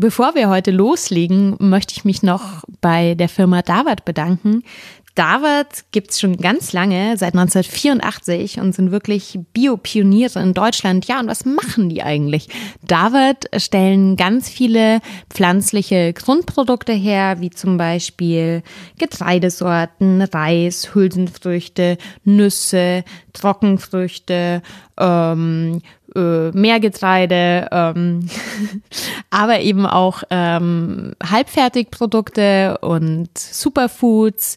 Bevor wir heute loslegen, möchte ich mich noch bei der Firma Davat bedanken, Davat gibt es schon ganz lange, seit 1984 und sind wirklich Biopioniere in Deutschland. Ja, und was machen die eigentlich? Davat stellen ganz viele pflanzliche Grundprodukte her, wie zum Beispiel Getreidesorten, Reis, Hülsenfrüchte, Nüsse, Trockenfrüchte, ähm, äh, Meergetreide, ähm, aber eben auch ähm, Halbfertigprodukte und Superfoods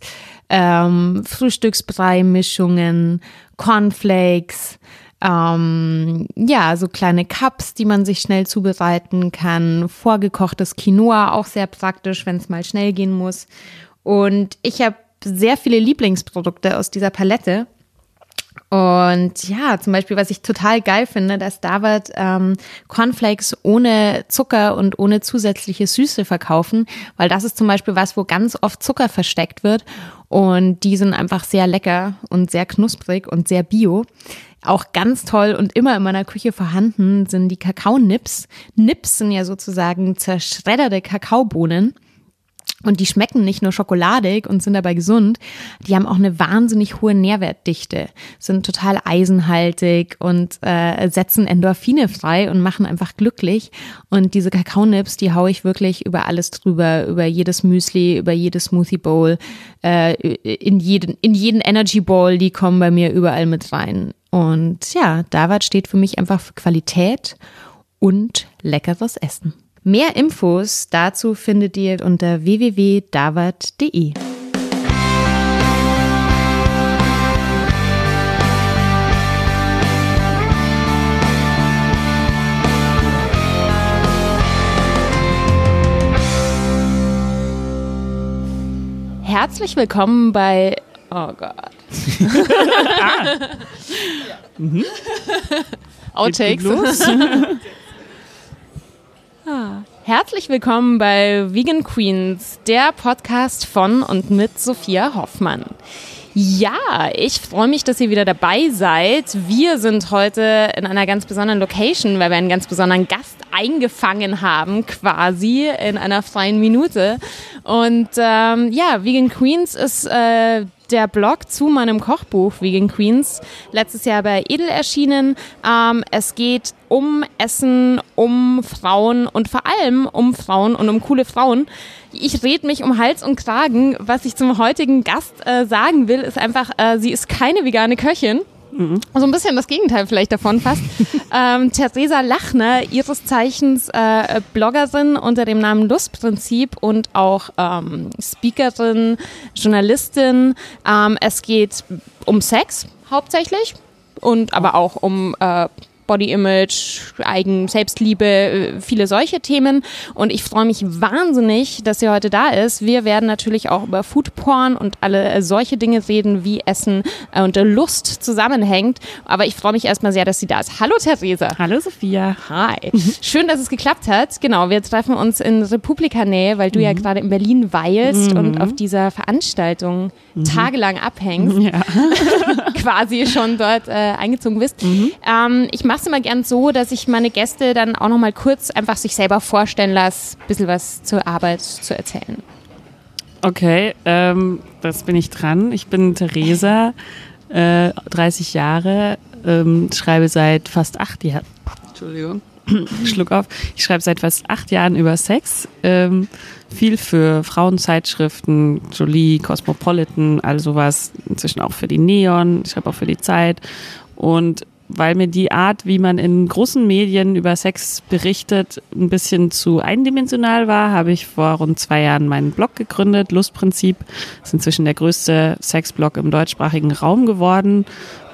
ähm, Frühstücksbrei-Mischungen, Cornflakes, ähm, ja, so kleine Cups, die man sich schnell zubereiten kann, vorgekochtes Quinoa, auch sehr praktisch, wenn es mal schnell gehen muss. Und ich habe sehr viele Lieblingsprodukte aus dieser Palette. Und ja, zum Beispiel, was ich total geil finde, dass David ähm, Cornflakes ohne Zucker und ohne zusätzliche Süße verkaufen, weil das ist zum Beispiel was, wo ganz oft Zucker versteckt wird. Und die sind einfach sehr lecker und sehr knusprig und sehr bio. Auch ganz toll und immer in meiner Küche vorhanden sind die Kakaonips. Nips sind ja sozusagen zerschredderte Kakaobohnen. Und die schmecken nicht nur schokoladig und sind dabei gesund, die haben auch eine wahnsinnig hohe Nährwertdichte, sind total eisenhaltig und äh, setzen Endorphine frei und machen einfach glücklich. Und diese Kakaonips, die haue ich wirklich über alles drüber, über jedes Müsli, über jedes Smoothie Bowl, äh, in jeden, in jeden Energy Bowl, die kommen bei mir überall mit rein. Und ja, Davat steht für mich einfach für Qualität und leckeres Essen. Mehr Infos dazu findet ihr unter www.davat.de. Herzlich willkommen bei Oh Gott. ah. mhm. Outtakes. Ah. Herzlich willkommen bei Vegan Queens, der Podcast von und mit Sophia Hoffmann. Ja, ich freue mich, dass ihr wieder dabei seid. Wir sind heute in einer ganz besonderen Location, weil wir einen ganz besonderen Gast eingefangen haben, quasi in einer freien Minute. Und ähm, ja, Vegan Queens ist äh, der Blog zu meinem Kochbuch Vegan Queens, letztes Jahr bei Edel erschienen. Ähm, es geht um Essen, um Frauen und vor allem um Frauen und um coole Frauen. Ich rede mich um Hals und Kragen. Was ich zum heutigen Gast äh, sagen will, ist einfach, äh, sie ist keine vegane Köchin. Mhm. So ein bisschen das Gegenteil vielleicht davon fast. ähm, Theresa Lachner, ihres Zeichens äh, Bloggerin unter dem Namen Lustprinzip und auch ähm, Speakerin, Journalistin. Ähm, es geht um Sex hauptsächlich und aber auch um äh, Body Image, Eigen, Selbstliebe, äh, viele solche Themen. Und ich freue mich wahnsinnig, dass sie heute da ist. Wir werden natürlich auch über Foodporn und alle äh, solche Dinge reden, wie Essen äh, und Lust zusammenhängt. Aber ich freue mich erstmal sehr, dass sie da ist. Hallo Theresa. Hallo Sophia. Hi. Schön, dass es geklappt hat. Genau, wir treffen uns in Republika-Nähe, weil du mhm. ja gerade in Berlin weilst mhm. und auf dieser Veranstaltung mhm. tagelang abhängst. Ja. Quasi schon dort äh, eingezogen bist. Mhm. Ähm, ich mache es immer gern so, dass ich meine Gäste dann auch noch mal kurz einfach sich selber vorstellen lasse, ein bisschen was zur Arbeit zu erzählen. Okay, ähm, das bin ich dran. Ich bin Theresa, äh, 30 Jahre, ähm, schreibe seit fast acht Jahren. Entschuldigung. Schluck auf. Ich schreibe seit fast acht Jahren über Sex. Ähm, viel für Frauenzeitschriften, Jolie, Cosmopolitan, all sowas. Inzwischen auch für die Neon. Ich schreibe auch für die Zeit. Und weil mir die Art, wie man in großen Medien über Sex berichtet, ein bisschen zu eindimensional war, habe ich vor rund zwei Jahren meinen Blog gegründet, Lustprinzip. Ist inzwischen der größte Sexblog im deutschsprachigen Raum geworden.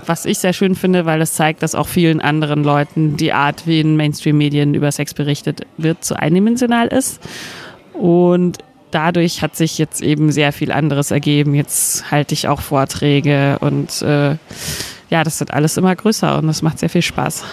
Was ich sehr schön finde, weil es zeigt, dass auch vielen anderen Leuten die Art, wie in Mainstream-Medien über Sex berichtet wird, zu eindimensional ist. Und dadurch hat sich jetzt eben sehr viel anderes ergeben. Jetzt halte ich auch Vorträge und äh, ja, das wird alles immer größer und das macht sehr viel Spaß.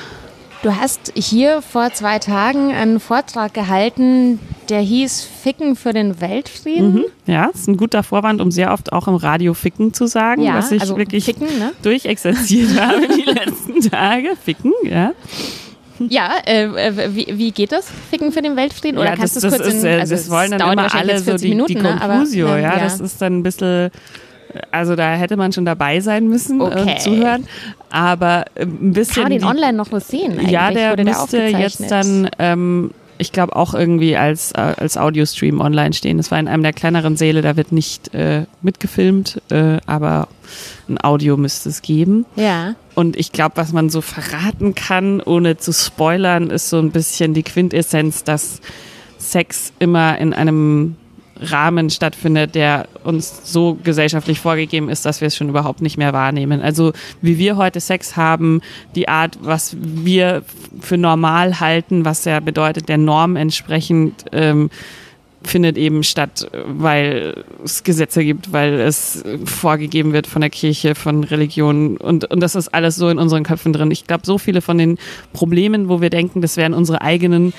Du hast hier vor zwei Tagen einen Vortrag gehalten, der hieß Ficken für den Weltfrieden. Mhm, ja, das ist ein guter Vorwand, um sehr oft auch im Radio Ficken zu sagen, ja, was ich also wirklich ficken, ne? durchexerziert habe die letzten Tage. Ficken, ja. Ja, äh, wie, wie geht das? Ficken für den Weltfrieden? Oder ja, kannst das, du es das kurz ist, in, äh, also das wollen dann dauert immer alle so 40 die, Minuten, die ne? Aber, Conclusio, ähm, ja, das ist dann ein bisschen, also da hätte man schon dabei sein müssen Okay. und zuhören, aber äh, ein bisschen. Kann man den die- online noch was sehen? Eigentlich? Ja, der Wurde müsste jetzt aufgezeichnet? dann, ähm, ich glaube, auch irgendwie als, äh, als Audiostream online stehen. Das war in einem der kleineren Säle, da wird nicht äh, mitgefilmt, äh, aber ein Audio müsste es geben. Ja. Und ich glaube, was man so verraten kann, ohne zu spoilern, ist so ein bisschen die Quintessenz, dass Sex immer in einem Rahmen stattfindet, der uns so gesellschaftlich vorgegeben ist, dass wir es schon überhaupt nicht mehr wahrnehmen. Also wie wir heute Sex haben, die Art, was wir für normal halten, was ja bedeutet, der Norm entsprechend ähm, findet eben statt, weil es Gesetze gibt, weil es vorgegeben wird von der Kirche, von Religionen und, und das ist alles so in unseren Köpfen drin. Ich glaube, so viele von den Problemen, wo wir denken, das wären unsere eigenen,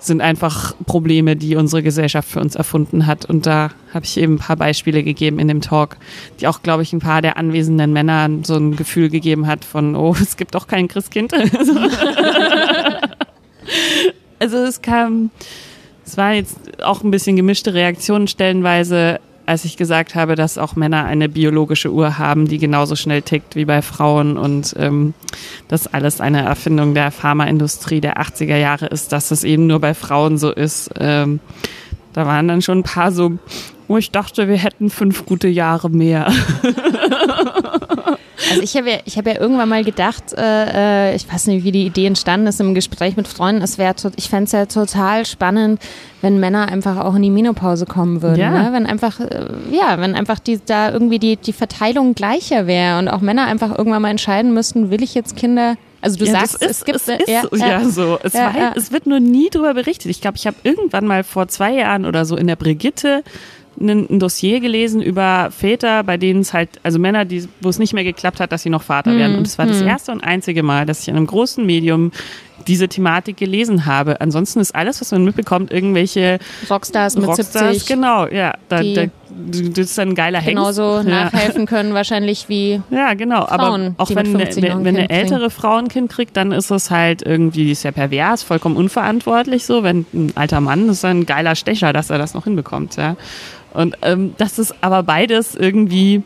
sind einfach Probleme, die unsere Gesellschaft für uns erfunden hat. Und da habe ich eben ein paar Beispiele gegeben in dem Talk, die auch, glaube ich, ein paar der anwesenden Männer so ein Gefühl gegeben hat von, oh, es gibt doch kein Christkind. also es kam, es waren jetzt auch ein bisschen gemischte Reaktionen stellenweise, als ich gesagt habe, dass auch Männer eine biologische Uhr haben, die genauso schnell tickt wie bei Frauen und ähm, das alles eine Erfindung der Pharmaindustrie der 80er Jahre ist, dass es eben nur bei Frauen so ist. Ähm, da waren dann schon ein paar so, oh, ich dachte, wir hätten fünf gute Jahre mehr. Also ich habe ja, ich hab ja irgendwann mal gedacht, äh, äh, ich weiß nicht, wie die Idee entstanden ist im Gespräch mit Freunden, es wäre, ich fände es ja total spannend, wenn Männer einfach auch in die Menopause kommen würden. Ja. Ne? Wenn einfach, äh, ja, wenn einfach die, da irgendwie die, die Verteilung gleicher wäre und auch Männer einfach irgendwann mal entscheiden müssten, will ich jetzt Kinder also du Ja, sagst, ist, es gibt es ist ja, ja, so. Es, Ja, war, ja. es wird nur nie drüber berichtet. Ich glaube, ich habe irgendwann mal vor zwei Jahren oder so in der Brigitte ein, Dossier gelesen über Väter, bei denen es halt, also Männer, die, wo es nicht mehr geklappt hat, dass sie noch Vater werden. Und es war das erste und einzige Mal, dass ich in einem großen Medium diese Thematik gelesen habe. Ansonsten ist alles, was man mitbekommt, irgendwelche Rockstars mit Rockstars, 70 genau, ja. Da, da, das ist ein geiler Hengst. genauso ja. nachhelfen können wahrscheinlich wie Ja, genau. Frauen, aber auch wenn, eine, 50 noch ein wenn eine ältere Frau ein Kind kriegt, dann ist es halt irgendwie sehr pervers, vollkommen unverantwortlich so. Wenn ein alter Mann, das ist ein geiler Stecher, dass er das noch hinbekommt, ja. Und ähm, das ist aber beides irgendwie,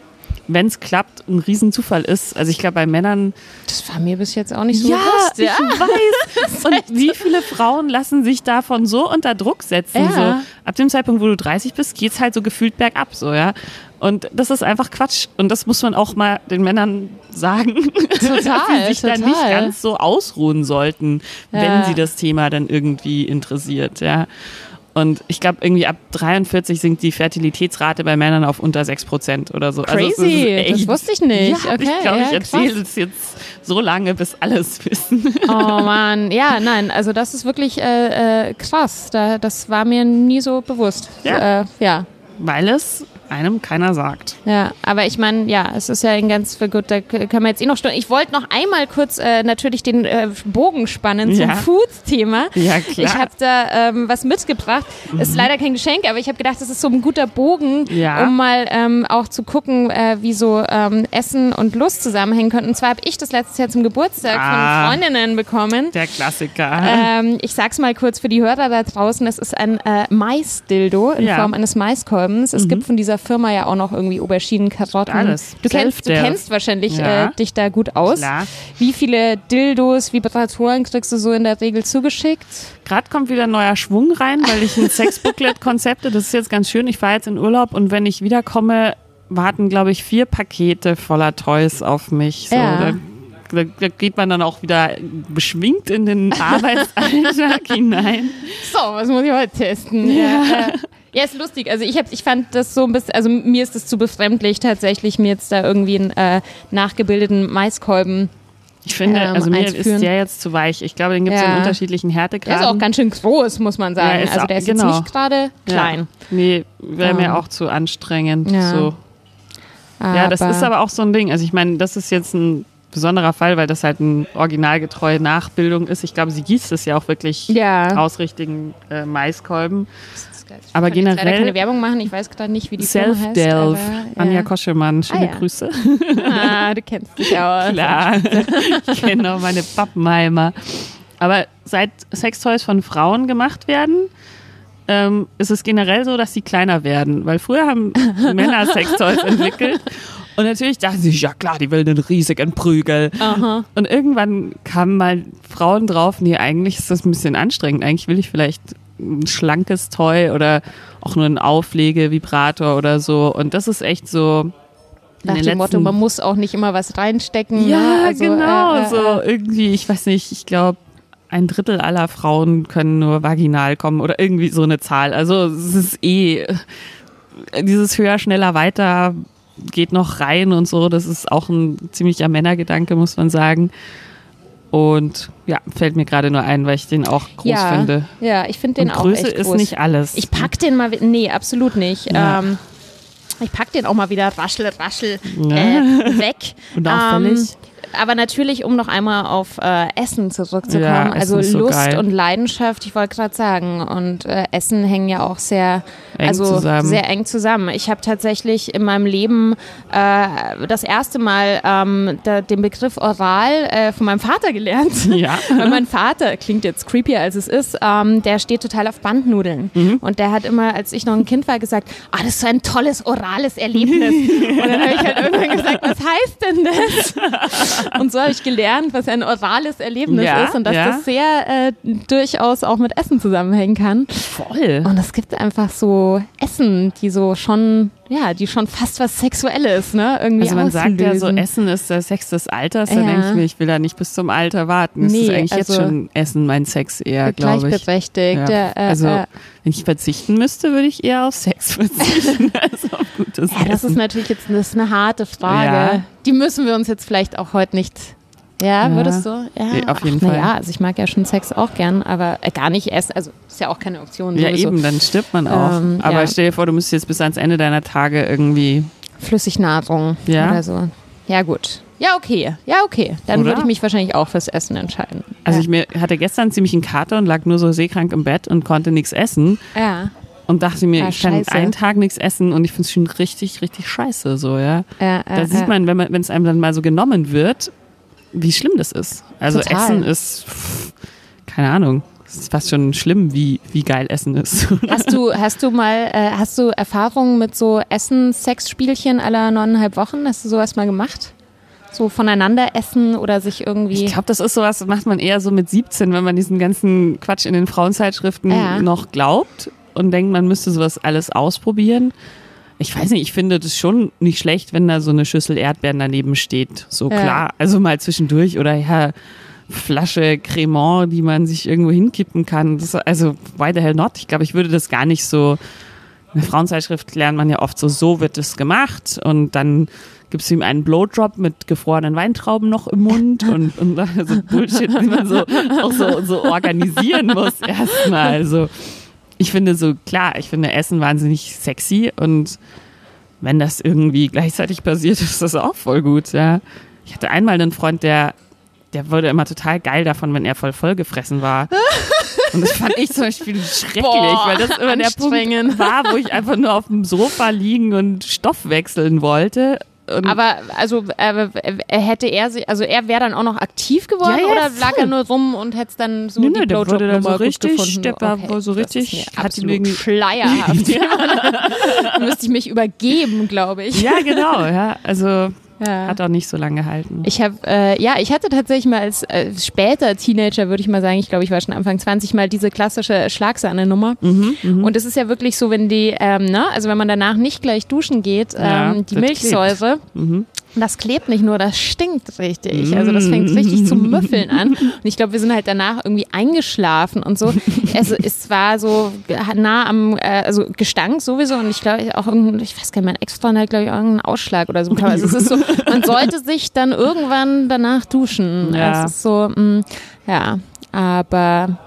wenn es klappt, ein Riesenzufall ist. Also ich glaube, bei Männern das war mir bis jetzt auch nicht so ja, bewusst. ich weiß. Und wie viele Frauen lassen sich davon so unter Druck setzen? Ja. So, ab dem Zeitpunkt, wo du 30 bist, geht's halt so gefühlt bergab, so, ja. Und das ist einfach Quatsch. Und das muss man auch mal den Männern sagen. Total, dass sie sich dann nicht total. ganz so ausruhen sollten, wenn Ja. sie das Thema dann irgendwie interessiert, ja. Und ich glaube, irgendwie ab 43 sinkt die Fertilitätsrate bei Männern auf unter 6 Prozent oder so. Also Crazy, ist das wusste ich nicht. Ja, Okay, ich glaube, ja, ich erzähle es jetzt so lange, bis alles wissen. Oh Mann, ja, nein, also das ist wirklich äh, äh, krass. Da, das war mir nie so bewusst. Ja. Äh, ja. Weil es einem keiner sagt. Ja, aber ich meine, ja, es ist ja ein ganz gut, da können wir jetzt eh noch Stunden. Ich wollte noch einmal kurz äh, natürlich den äh, Bogen spannen zum Ja. Food-Thema. Ja, klar. Mhm. Ich habe da ähm, was mitgebracht. Ist leider kein Geschenk, aber ich habe gedacht, das ist so ein guter Bogen, Ja. um mal ähm, auch zu gucken, äh, wie so ähm, Essen und Lust zusammenhängen könnten. Und zwar habe ich das letztes Jahr zum Geburtstag Ah. von Freundinnen bekommen. Der Klassiker. Ähm, ich sag's mal kurz für die Hörer da draußen. Es ist ein äh, Mais-Dildo in Ja. Form eines Maiskolbens. Es gibt von dieser Firma ja auch noch irgendwie Auberginen, Karotten. Alles. Du kennst, du kennst wahrscheinlich Ja. äh, dich da gut aus. Klar. Wie viele Dildos, Vibratoren kriegst du so in der Regel zugeschickt? Gerade kommt wieder ein neuer Schwung rein, weil ich ein Sexbooklet-Konzepte, das ist jetzt ganz schön. Ich fahre jetzt in Urlaub und wenn ich wiederkomme, warten, glaube ich, vier Pakete voller Toys auf mich. So, Ja. da, da, geht man dann auch wieder beschwingt in den Arbeitsalltag hinein. So, was muss ich heute testen? Ja, äh, ja ist lustig. Also ich, hab, ich fand das so ein bisschen, also mir ist es zu befremdlich, tatsächlich mir jetzt da irgendwie einen äh, nachgebildeten Maiskolben. Ich finde, Ähm, also mir ist der jetzt zu weich. Ich glaube, den gibt es Ja. in unterschiedlichen Der Härtegraden. ist auch ganz schön groß, muss man sagen. Ja, also der ist genau. jetzt nicht gerade klein. Ja. Nee, wäre Ähm, mir auch zu anstrengend. ja. So. Ja, das ist aber auch so ein Ding. Also ich meine, das ist jetzt ein besonderer Fall, weil das halt eine originalgetreue Nachbildung ist. Ich glaube, sie gießt es ja auch wirklich aus richtigen äh, Maiskolben. Ich aber kann jetzt leider generell- keine Werbung machen. Ich weiß gerade nicht, wie die Firma heißt. Self-Delve, aber, Anja ja. Koschemann, schöne Ah, ja. Grüße. Ah, du kennst dich aus. Klar, ich kenne auch meine Pappenheimer. Aber seit Sextoys von Frauen gemacht werden, ähm, ist es generell so, dass sie kleiner werden. Weil früher haben Männer Sextoys entwickelt. Und natürlich dachten sie, ja klar, die will einen riesigen Prügel. Aha. Und irgendwann kamen mal Frauen drauf, nee, eigentlich ist das ein bisschen anstrengend. Eigentlich will ich vielleicht ein schlankes Toy oder auch nur einen Auflegevibrator oder so. Und das ist echt so. Nach dem Motto, man muss auch nicht immer was reinstecken. ja, ne? Also, genau. äh, äh, so irgendwie, ich weiß nicht, ich glaube, ein Drittel aller Frauen können nur vaginal kommen oder irgendwie so eine Zahl. Also es ist eh dieses höher, schneller, weiter geht noch rein und so. Das ist auch ein ziemlicher Männergedanke, muss man sagen. Und ja, fällt mir gerade nur ein, weil ich den auch groß ja, finde. Ja, ich finde den Und auch Größe echt ist groß. nicht alles. Ich pack den mal, nee, absolut nicht. Ja. Ähm, ich pack den auch mal wieder raschel, raschel Ja. äh, weg. Unauffällig. Ähm, aber natürlich, um noch einmal auf äh, Essen zurückzukommen, Ja, Essen also so Lust geil. und Leidenschaft, ich wollte gerade sagen, und äh, Essen hängen ja auch sehr, Eng also zusammen. sehr eng zusammen. Ich habe tatsächlich in meinem Leben äh, das erste Mal ähm, da, den Begriff Oral äh, von meinem Vater gelernt. Ja. Weil mein Vater, klingt jetzt creepier als es ist, ähm, der steht total auf Bandnudeln. Mhm. Und der hat immer, als ich noch ein Kind war, gesagt, ah, das ist so ein tolles orales Erlebnis. Und dann habe ich halt irgendwann gesagt, was heißt denn das? Und so habe ich gelernt, was ein orales Erlebnis Ja, ist und dass ja. das sehr äh, durchaus auch mit Essen zusammenhängen kann. Voll. Und es gibt einfach so Essen, die so schon, ja, die schon fast was Sexuelles, ne? Irgendwie Also man sagt ja so. Essen ist der Sex des Alters. Da Ja. denke ich mir, ich will da nicht bis zum Alter warten. Es Nee, ist eigentlich jetzt also- schon Essen mein Sex eher, glaube ich. gleichberechtigt. Ja. Äh, also äh, wenn ich verzichten müsste, würde ich eher auf Sex verzichten als auf gutes Ja, das ist Essen. natürlich jetzt das ist eine harte Frage. Ja. Die müssen wir uns jetzt vielleicht auch heute nicht. Ja, Ja. würdest du? Ja, Nee, auf jeden na Fall. Ja, also ich mag ja schon Sex auch gern, aber äh, gar nicht essen. Also ist ja auch keine Option. Ja, sowieso. eben, dann stirbt man auch. Ähm, Aber ja. stell dir vor, du müsstest jetzt bis ans Ende deiner Tage irgendwie. Flüssignahrung Ja. oder so. Ja, gut. Ja, okay. Ja, okay. Dann Oder? würde ich mich wahrscheinlich auch fürs Essen entscheiden. Also ja. ich mir hatte gestern ziemlich einen Kater und lag nur so seekrank im Bett und konnte nichts essen ja. und dachte mir, Ah, ich kann scheiße. einen Tag nichts essen und ich finde es schon richtig, richtig scheiße so, ja. Ja, Da sieht man, wenn man, wenn es einem dann mal so genommen wird, wie schlimm das ist. Also Total. Essen ist, pff, keine Ahnung, es ist fast schon schlimm, wie, wie geil Essen ist. Hast du, hast du mal, äh, hast du Erfahrungen mit so Essen-Sex-Spielchen aller neuneinhalb Wochen? Hast du sowas mal gemacht? So voneinander essen oder sich irgendwie. Ich glaube, das ist sowas, das macht man eher so mit 17, wenn man diesen ganzen Quatsch in den Frauenzeitschriften Ja. noch glaubt und denkt, man müsste sowas alles ausprobieren. Ich weiß nicht, ich finde das schon nicht schlecht, wenn da so eine Schüssel Erdbeeren daneben steht. So Ja. klar, also mal zwischendurch oder ja, Flasche Cremant, die man sich irgendwo hinkippen kann. Das, also, why the hell not? Ich glaube, ich würde das gar nicht so. In der Frauenzeitschrift lernt man ja oft so, so wird es gemacht und dann gibst du ihm einen Blowdrop mit gefrorenen Weintrauben noch im Mund und, und so Bullshit, wie man so auch so, so organisieren muss erstmal. Also ich finde so, klar, ich finde Essen wahnsinnig sexy und wenn das irgendwie gleichzeitig passiert, ist das auch voll gut, ja. Ich hatte einmal einen Freund, der, der wurde immer total geil davon, wenn er voll voll gefressen war. Und das fand ich zum Beispiel schrecklich, Boah, weil das immer der Punkt war, wo ich einfach nur auf dem Sofa liegen und Stoff wechseln wollte. Und Aber also äh, äh, hätte er sich, also er wäre dann auch noch aktiv geworden Ja, ja, oder lag er nur rum und hätte es dann so Nö, die nö, der wurde dann so richtig- der war wohl so richtig- hat absolut irgendwie- schleierhaft. da müsste ich mich übergeben, glaube ich. ja, genau, ja. Also Ja. hat auch nicht so lange gehalten. Ich habe, äh, ja, ich hatte tatsächlich mal als äh, später Teenager, würde ich mal sagen, ich glaube, ich war schon Anfang 20, mal diese klassische Schlagsahne-Nummer. Mhm, Und es ist ja wirklich so, wenn die, ähm, ne, also wenn man danach nicht gleich duschen geht, ähm, Ja, die Milchsäure, Mhm. Das klebt nicht nur, das stinkt richtig. Also das fängt richtig zu müffeln an. Und ich glaube, wir sind halt danach irgendwie eingeschlafen und so. Also es war so nah am, äh, also Gestank sowieso und ich glaube auch irgendein, ich weiß gar nicht, mein Ex-Freund hat glaube ich irgendeinen Ausschlag oder so. Also es ist so, man sollte sich dann irgendwann danach duschen. Ja. Es ist so, mh, ja, aber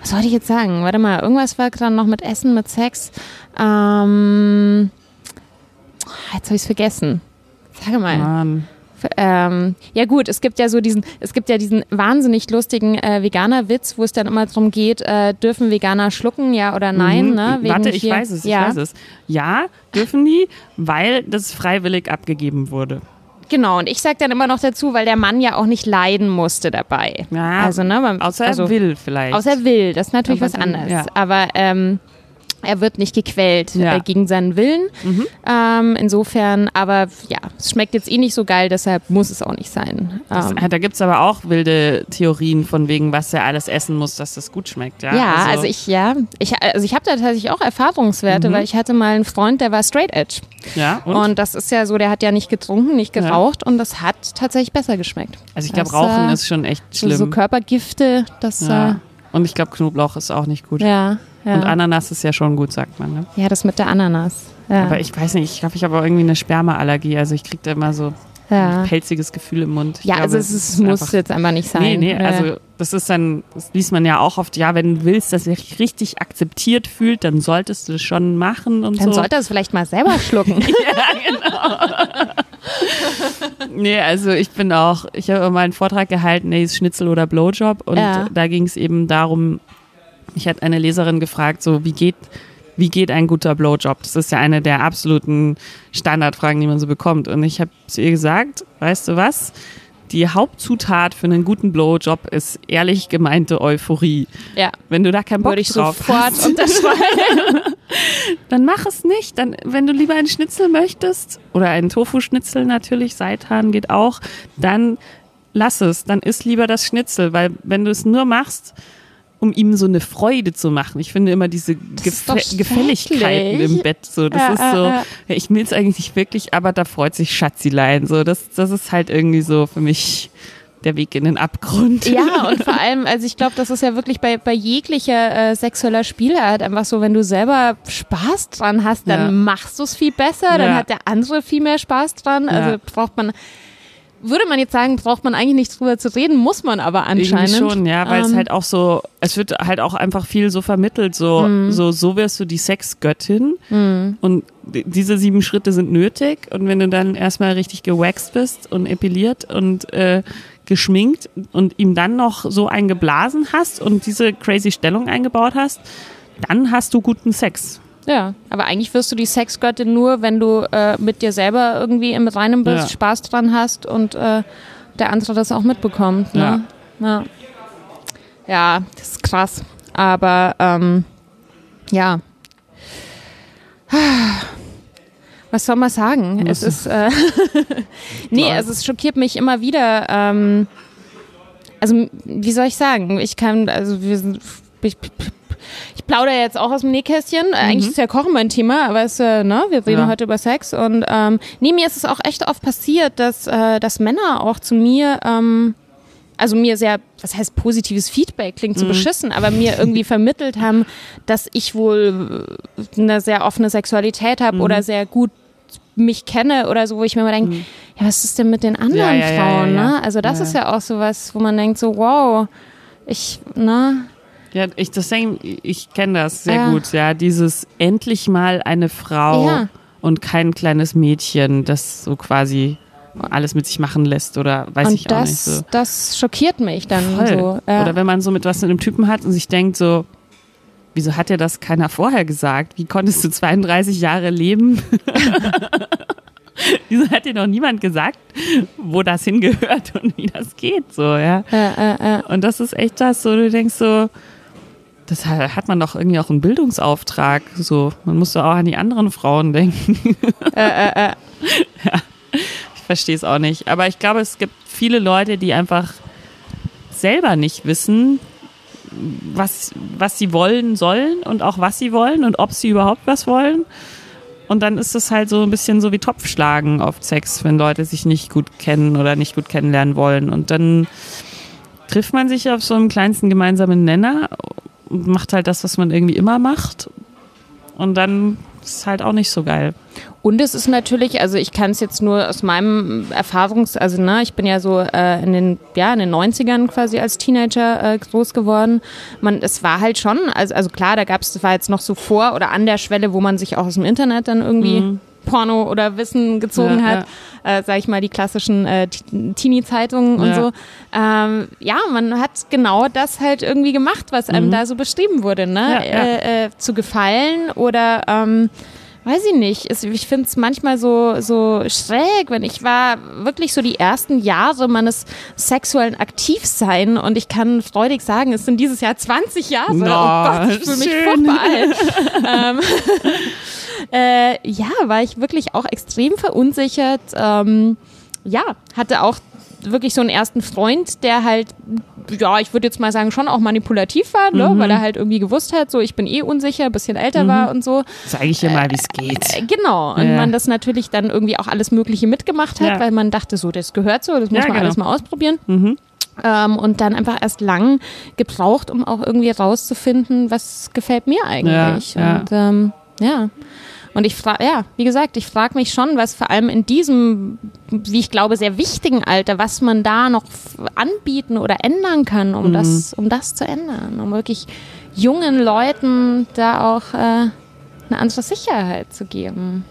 was wollte ich jetzt sagen? Warte mal, irgendwas war gerade noch mit Essen, mit Sex. Ähm, jetzt habe ich es vergessen. Sag mal. Mann. Ähm, ja gut, es gibt ja so diesen, es gibt ja diesen wahnsinnig lustigen äh, Veganer-Witz, wo es dann immer darum geht, äh, dürfen Veganer schlucken, ja oder nein? Mhm. Ne? Wegen Warte, ich hier- weiß es, ich ja. weiß es. Ja, dürfen die, weil das freiwillig abgegeben wurde. Genau, und ich sage dann immer noch dazu, weil der Mann ja auch nicht leiden musste dabei. Ja, also, ne, man, außer also, er will vielleicht. Außer er will, das ist natürlich was anderes. ja. Aber ähm, er wird nicht gequält Ja. Mhm. äh, gegen seinen Willen. Ähm, insofern, aber ja, es schmeckt jetzt eh nicht so geil, deshalb muss es auch nicht sein. Das, Ähm, da gibt's aber auch wilde Theorien von wegen, was er alles essen muss, dass das gut schmeckt. Ja, ja, also, ich ja, ich also ich habe da tatsächlich auch Erfahrungswerte, weil ich hatte mal einen Freund, der war straight edge Ja, und? und, das ist ja so, der hat ja nicht getrunken, nicht geraucht und das hat tatsächlich besser geschmeckt. also ich glaube, Rauchen äh, ist schon echt schlimm. so Körpergifte, das ja. Und ich glaube, Knoblauch ist auch nicht gut. äh, ja, ja, Und Ananas ist ja schon gut, sagt man. Ne? ja, das mit der Ananas. Ja, Aber ich weiß nicht, ich glaube, ich habe auch irgendwie eine Spermaallergie. Also ich kriege da immer so ja. ein pelziges Gefühl im Mund. Ich Ja, glaube, also es, ist, muss einfach- jetzt einfach nicht sein. Nee, nee, Ja. also das ist dann, das liest man ja auch oft, ja, wenn du willst, dass er sich richtig akzeptiert fühlt, dann solltest du das schon machen und Dann so. sollte er es vielleicht mal selber schlucken. Nee, also ich bin auch, ich habe mal einen Vortrag gehalten, nee, ist Schnitzel oder Blowjob und Ja. da ging es eben darum, ich hatte eine Leserin gefragt, so wie geht, wie geht ein guter Blowjob? Das ist ja eine der absoluten Standardfragen, die man so bekommt. Und ich habe zu ihr gesagt, weißt du was? Die Hauptzutat für einen guten Blowjob ist ehrlich gemeinte Euphorie. ja, Wenn du da keinen Bock würde ich drauf sofort hast, unterschreiben. dann mach es nicht. Dann, wenn du lieber einen Schnitzel möchtest oder einen Tofu-Schnitzel natürlich, Seitan geht auch, dann lass es. Dann isst lieber das Schnitzel, weil wenn du es nur machst, um ihm so eine Freude zu machen. Ich finde immer diese Gefä Gefälligkeiten im Bett so. Das Ja, ist so, ja. ich will es eigentlich nicht wirklich, aber da freut sich Schatzilein. So, das, das ist halt irgendwie so für mich der Weg in den Abgrund. Ja, und vor allem, also ich glaube, das ist ja wirklich bei, bei jeglicher äh, sexueller Spielart einfach so, wenn du selber Spaß dran hast, dann Ja. machst du es viel besser, dann Ja. hat der andere viel mehr Spaß dran. Also Ja. braucht man, würde man jetzt sagen, braucht man eigentlich nicht drüber zu reden, muss man aber anscheinend. Irgendwie schon, ja, weil es Ähm, halt auch so, es wird halt auch einfach viel so vermittelt, so, Mhm. so, so wirst du die Sexgöttin und d- diese sieben Schritte sind nötig und wenn du dann erstmal richtig gewaxt bist und epiliert und äh, geschminkt und ihm dann noch so eingeblasen hast und diese crazy Stellung eingebaut hast, dann hast du guten Sex. Ja, aber eigentlich wirst du die Sexgöttin nur, wenn du äh, mit dir selber irgendwie im Reinen bist, Ja. Spaß dran hast und äh, der andere das auch mitbekommt. Ne? Ja. ja, das ist krass. Aber ähm, ja. Was soll man sagen? Es ist äh, nee, also es schockiert mich immer wieder. Ähm, also wie soll ich sagen? Ich kann also wir sind ich plaudere jetzt auch aus dem Nähkästchen. Eigentlich ist ja Kochen mein Thema, aber es, äh, ne, wir reden Ja. heute über Sex und ähm, nee, mir ist es auch echt oft passiert, dass, äh, dass Männer auch zu mir, ähm, also mir sehr, was heißt positives Feedback, klingt so beschissen, aber mir irgendwie vermittelt haben, dass ich wohl äh, eine sehr offene Sexualität habe oder sehr gut mich kenne oder so, wo ich mir immer denke, ja, was ist denn mit den anderen Ja, ja, Frauen, ne? Also das ist ja auch sowas, wo man denkt so, wow, ich, ne? Ja, ich das ich kenne das sehr Ja. gut, ja, dieses endlich mal eine Frau Ja. und kein kleines Mädchen, das so quasi alles mit sich machen lässt oder weiß Und ich auch nicht das, so. das schockiert mich dann Voll. so. Ja. Oder wenn man so mit was mit einem Typen hat und sich denkt so, wieso hat dir das keiner vorher gesagt? Wie konntest du 32 Jahre leben? wieso hat dir noch niemand gesagt, wo das hingehört und wie das geht, so, ja? äh, äh. Und das ist echt das, so du denkst so, das ha- hat man doch irgendwie auch einen Bildungsauftrag, so. Man muss doch auch an die anderen Frauen denken. Äh, ja, ich verstehe es auch nicht. Aber ich glaube, es gibt viele Leute, die einfach selber nicht wissen, was, was sie wollen sollen und auch was sie wollen und ob sie überhaupt was wollen. Und dann ist es halt so ein bisschen so wie Topfschlagen auf Sex, wenn Leute sich nicht gut kennen oder nicht gut kennenlernen wollen. Und dann trifft man sich auf so einem kleinsten gemeinsamen Nenner macht halt das, was man irgendwie immer macht. Und dann ist es halt auch nicht so geil. Und es ist natürlich, also ich kann es jetzt nur aus meinem Erfahrungs-, also ne, ich bin ja so äh, in den, ja, in den 90ern quasi als Teenager äh, groß geworden. Man, es war halt schon, also, also klar, da gab es, das war jetzt noch so vor oder an der Schwelle, wo man sich auch aus dem Internet dann irgendwie Porno oder Wissen gezogen Mhm. Ja, hat, Äh, sag ich mal, die klassischen äh, Teenie-Zeitungen und Ja. so. Ähm, ja, man hat genau das halt irgendwie gemacht, was einem da so beschrieben wurde, ne? Mhm. Ja, ja. Äh, äh, zu gefallen oder ähm, weiß ich nicht. Ich finde es manchmal so, so schräg, wenn ich war wirklich so die ersten Jahre meines sexuellen Aktivsein und ich kann freudig sagen, es sind dieses Jahr 20 Jahre. No, oh Gott, ich fühle mich furchtbar alt. ähm, äh, ja, war ich wirklich auch extrem verunsichert. Ähm, ja, hatte auch wirklich so einen ersten Freund, der halt, ja, ich würde jetzt mal sagen, schon auch manipulativ war, ne? Mhm. weil er halt irgendwie gewusst hat, so ich bin eh unsicher, ein bisschen älter mhm. war und so. Zeige ich dir mal, wie es geht. Äh, genau. Und ja. man das natürlich dann irgendwie auch alles Mögliche mitgemacht hat, ja. weil man dachte, so, das gehört so, das muss ja, man genau. alles mal ausprobieren. Mhm. Ähm, und dann einfach erst lang gebraucht, um auch irgendwie rauszufinden, was gefällt mir eigentlich. Und ähm, ja. Und ich frage, ja, wie gesagt, ich frage mich schon, was vor allem in diesem, wie ich glaube, sehr wichtigen Alter, was man da noch anbieten oder ändern kann, um mhm. das, um das zu ändern, um wirklich jungen Leuten da auch äh, eine andere Sicherheit zu geben.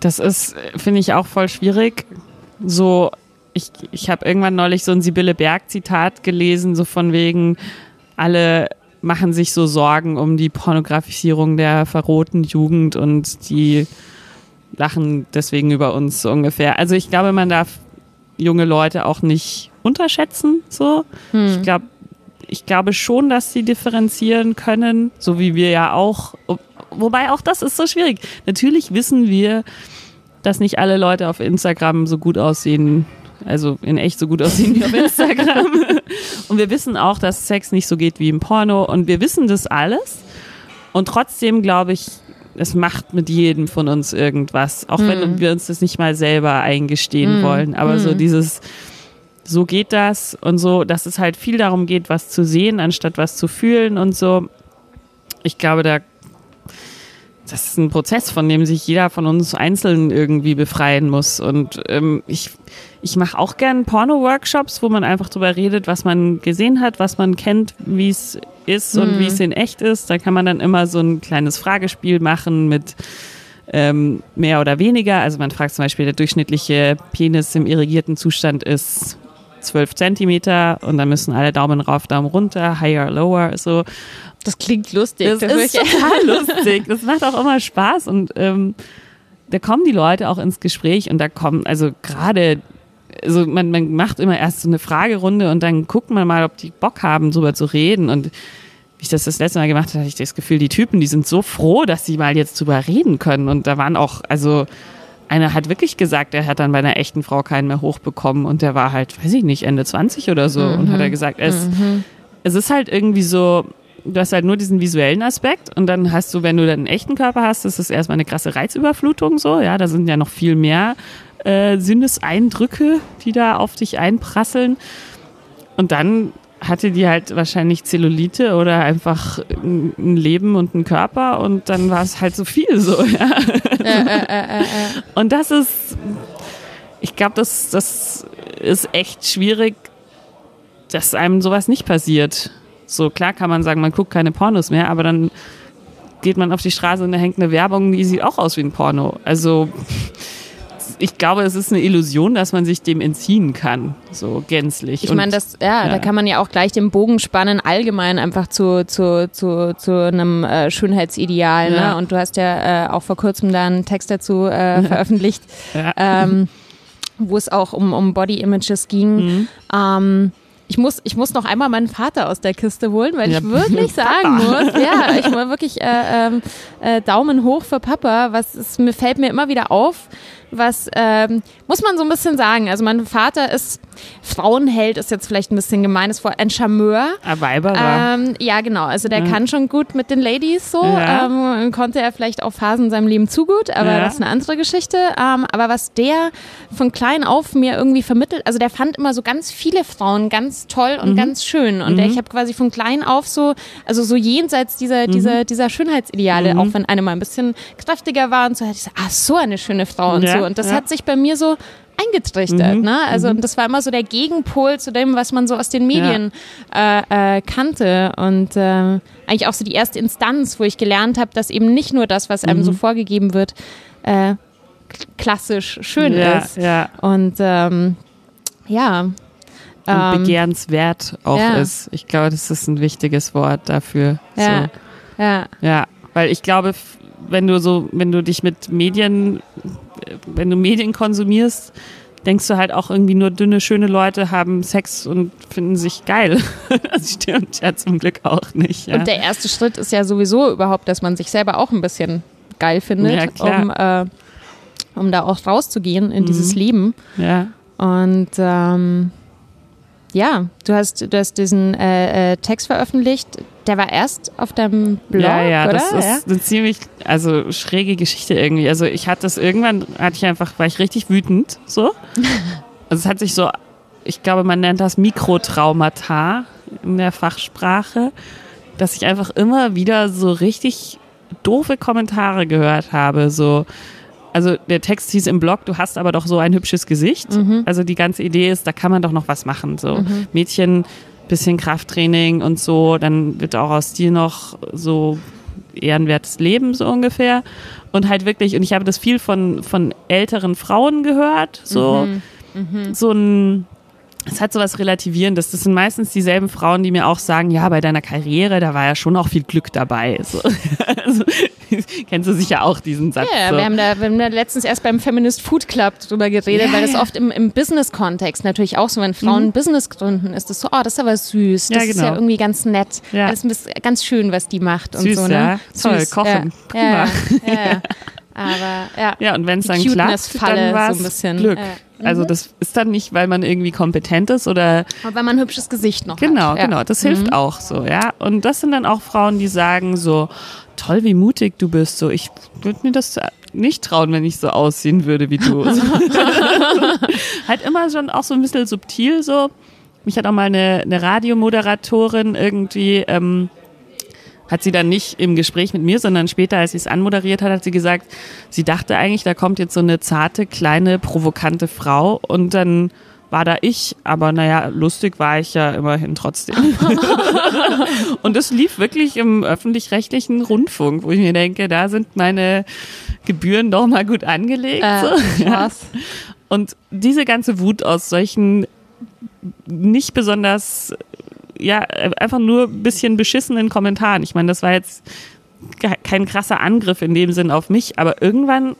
Das ist, finde ich, auch voll schwierig. So, ich, ich habe irgendwann neulich so ein Sibylle Berg-Zitat gelesen, so von wegen, alle machen sich so Sorgen um die Pornografisierung der verrohten Jugend und die lachen deswegen über uns so ungefähr. Also ich glaube, man darf junge Leute auch nicht unterschätzen. So, hm. ich glaube, ich glaube schon, dass sie differenzieren können, so wie wir ja auch. Wobei auch das ist so schwierig. Natürlich wissen wir, dass nicht alle Leute auf Instagram so gut aussehen also in echt so gut aussehen wie auf Instagram. Und wir wissen auch, dass Sex nicht so geht wie im Porno und wir wissen das alles. Und trotzdem glaube ich, es macht mit jedem von uns irgendwas, auch mm. wenn wir uns das nicht mal selber eingestehen mm. wollen. Aber so hm. dieses, so geht das und so, dass es halt viel darum geht, was zu sehen, anstatt was zu fühlen und so. Ich glaube, da das ist ein Prozess, von dem sich jeder von uns einzeln irgendwie befreien muss. Und ähm, ich, ich mache auch gern Porno-Workshops, wo man einfach drüber redet, was man gesehen hat, was man kennt, wie es ist und wie es mhm. in echt ist. Da kann man dann immer so ein kleines Fragespiel machen mit ähm, mehr oder weniger. Also man fragt zum Beispiel, der durchschnittliche Penis im irrigierten Zustand ist 12 Zentimeter und dann müssen alle Daumen rauf, Daumen runter, higher, lower, so. Das klingt lustig. Das, das ist total lustig. Das macht auch immer Spaß und ähm, da kommen die Leute auch ins Gespräch und da kommen, also gerade, also man, man macht immer erst so eine Fragerunde und dann guckt man mal, ob die Bock haben, darüber zu reden und wie ich das das letzte Mal gemacht habe, hatte ich das Gefühl, die Typen, die sind so froh, dass sie mal jetzt drüber reden können und da waren auch, also einer hat wirklich gesagt, er hat dann bei einer echten Frau keinen mehr hochbekommen und der war halt, weiß ich nicht, Ende 20 oder so mhm. und hat er gesagt, es, mhm. es ist halt irgendwie so, du hast halt nur diesen visuellen Aspekt und dann hast du, wenn du dann einen echten Körper hast, das ist erstmal eine krasse Reizüberflutung so, ja, da sind ja noch viel mehr äh, Sinneseindrücke, die da auf dich einprasseln. Und dann hatte die halt wahrscheinlich Zellulite oder einfach ein Leben und einen Körper und dann war es halt so viel so, ja. Äh, äh, äh, und das ist, ich glaube, das, das ist echt schwierig, dass einem sowas nicht passiert. So klar kann man sagen, man guckt keine Pornos mehr, aber dann geht man auf die Straße und da hängt eine Werbung, die sieht auch aus wie ein Porno. Also ich glaube, es ist eine Illusion, dass man sich dem entziehen kann, so gänzlich. Ich meine, das, ja, ja, da kann man ja auch gleich den Bogen spannen, allgemein einfach zu, zu, zu, zu einem äh, Schönheitsideal. Ne? Ja. Ne? Und du hast ja äh, auch vor kurzem da einen Text dazu äh, veröffentlicht, ja. ähm, wo es auch um, um Body Images ging. Mhm. Ähm, ich muss, ich muss noch einmal meinen Vater aus der Kiste holen, weil ja, ich wirklich sagen muss, ja, ich war wirklich äh, ähm, äh, Daumen hoch für Papa. Was ist, mir fällt mir immer wieder auf, was ähm, muss man so ein bisschen sagen. Also mein Vater ist Frauenheld, ist jetzt vielleicht ein bisschen gemeines Wort, ein Charmeur. Ein Weiber ähm, Ja, genau. Also der ja. kann schon gut mit den Ladies so. Ja. Ähm, konnte er vielleicht auch Phasen in seinem Leben zu gut, aber ja. das ist eine andere Geschichte. Ähm, aber was der von klein auf mir irgendwie vermittelt, also der fand immer so ganz viele Frauen ganz toll und mhm. ganz schön. Und mhm. der, ich habe quasi von klein auf so, also so jenseits dieser, mhm. dieser, dieser Schönheitsideale, auch mhm. wenn eine mal ein bisschen kräftiger war und so, hatte ich so, ah, so eine schöne Frau und so. Und das hat sich bei mir so eingetrichtert. Mhm. Ne? Also mhm. das war immer so der Gegenpol zu dem, was man so aus den Medien ja. äh, äh, kannte und äh, eigentlich auch so die erste Instanz, wo ich gelernt habe, dass eben nicht nur das, was einem mhm. so vorgegeben wird, äh, klassisch schön ja, ist. Ja. Und ähm, ja. Und ähm, begehrenswert auch ja. ist. Ich glaube, das ist ein wichtiges Wort dafür. Ja. So. Ja. Ja, weil ich glaube, wenn du so, wenn du dich mit Medien, wenn du Medien konsumierst, denkst du halt auch irgendwie nur dünne, schöne Leute haben Sex und finden sich geil. Das stimmt ja zum Glück auch nicht. Ja. Und der erste Schritt ist ja sowieso überhaupt, dass man sich selber auch ein bisschen geil findet, Ja, um, äh, um da auch rauszugehen in Mhm. dieses Leben. ja. Und ähm, ja, du hast, du hast diesen äh, äh, Text veröffentlicht. Der war erst auf deinem Blog, ja, ja, oder? das ist eine ziemlich, also schräge Geschichte irgendwie. Also ich hatte das irgendwann, hatte ich einfach, war ich richtig wütend, so. Also es hat sich so, ich glaube, man nennt das Mikrotraumata in der Fachsprache, dass ich einfach immer wieder so richtig doofe Kommentare gehört habe, so. Also der Text hieß im Blog, du hast aber doch so ein hübsches Gesicht. Also die ganze Idee ist, da kann man doch noch was machen. So Mädchen, bisschen Krafttraining und so, dann wird auch aus dir noch so ehrenwertes Leben so ungefähr. Und halt wirklich, und ich habe das viel von, von älteren Frauen gehört, so, so ein, es hat so was Relativierendes. Das sind meistens dieselben Frauen, die mir auch sagen, ja, bei deiner Karriere, da war ja schon auch viel Glück dabei. So. Also, kennst du sicher auch diesen Satz. Ja, so. wir, haben da, wir haben da letztens erst beim Feminist Food Club drüber geredet, Ja, weil das ja. oft im, im Business-Kontext natürlich auch so, wenn Frauen ein Business gründen, ist das so, oh, das ist aber süß, das Ja, ist genau. ja irgendwie ganz nett, Ja. alles bisschen, ganz schön, was die macht und Süß, so, ne? ja. Toll, kochen, Ja, ja, ja, ja. Aber ja. Ja, und wenn es dann klappt, dann war so es ein bisschen. Glück. Also das ist dann nicht, weil man irgendwie kompetent ist oder Aber wenn man ein hübsches Gesicht noch genau, hat. Ja. genau, das hilft auch so, ja. Und das sind dann auch Frauen, die sagen so, toll, wie mutig du bist. So, ich würde mir das nicht trauen, wenn ich so aussehen würde wie du. Halt immer schon auch so ein bisschen subtil so. Mich hat auch mal eine, eine Radiomoderatorin irgendwie ähm, hat sie dann nicht im Gespräch mit mir, sondern später, als sie es anmoderiert hat, hat sie gesagt, sie dachte eigentlich, da kommt jetzt so eine zarte, kleine, provokante Frau und dann war da ich, aber naja, lustig war ich ja immerhin trotzdem. und es lief wirklich im öffentlich-rechtlichen Rundfunk, wo ich mir denke, da sind meine Gebühren doch mal gut angelegt. Äh, so. Ja. krass. Und diese ganze Wut aus solchen nicht besonders, ja, einfach nur ein bisschen beschissenen Kommentaren. Ich meine, das war jetzt ke- kein krasser Angriff in dem Sinn auf mich, aber irgendwann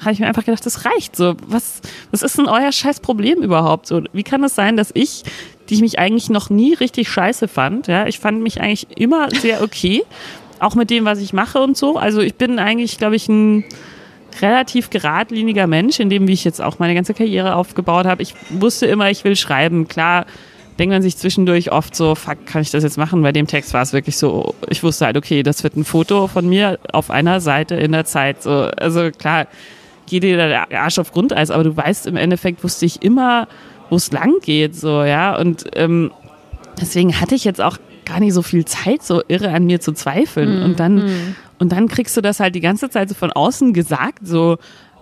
habe ich mir einfach gedacht, das reicht so. Was, was ist denn euer scheiß Problem überhaupt? So, wie kann es sein, dass ich, die ich mich eigentlich noch nie richtig scheiße fand, ja, ich fand mich eigentlich immer sehr okay, auch mit dem, was ich mache und so. Also ich bin eigentlich, glaube ich, ein relativ geradliniger Mensch, in dem, wie ich jetzt auch meine ganze Karriere aufgebaut habe. Ich wusste immer, ich will schreiben. Klar, denkt man sich zwischendurch oft so, fuck, kann ich das jetzt machen? Bei dem Text war es wirklich so, ich wusste halt, okay, das wird ein Foto von mir auf einer Seite in der Zeit. So, also klar, geht dir der Arsch auf Grundeis, aber du weißt, im Endeffekt wusste ich immer, wo es lang geht, so, ja. Und ähm, deswegen hatte ich jetzt auch gar nicht so viel Zeit, so irre an mir zu zweifeln. Und dann, und dann kriegst du das halt die ganze Zeit so von außen gesagt, so,